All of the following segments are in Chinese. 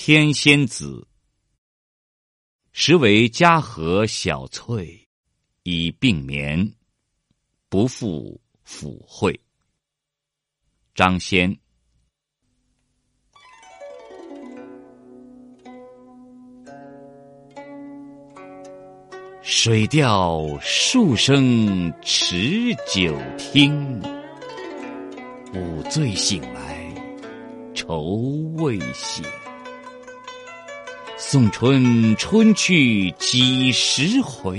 天仙子，实为嘉禾小翠，已病眠，不复抚会。张先。水调数声持酒听，午醉醒来愁未醒。送春春去几时回？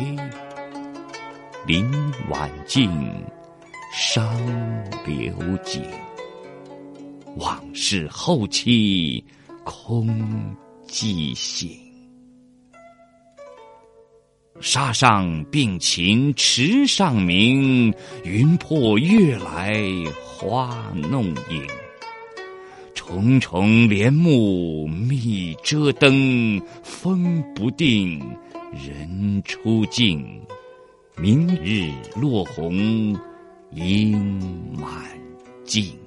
林晚静，伤流景。往事后期空记醒。沙上并禽池上鸣，云破月来花弄影。重重帘幕密遮灯，风不定，人初静。明日落红，应满径。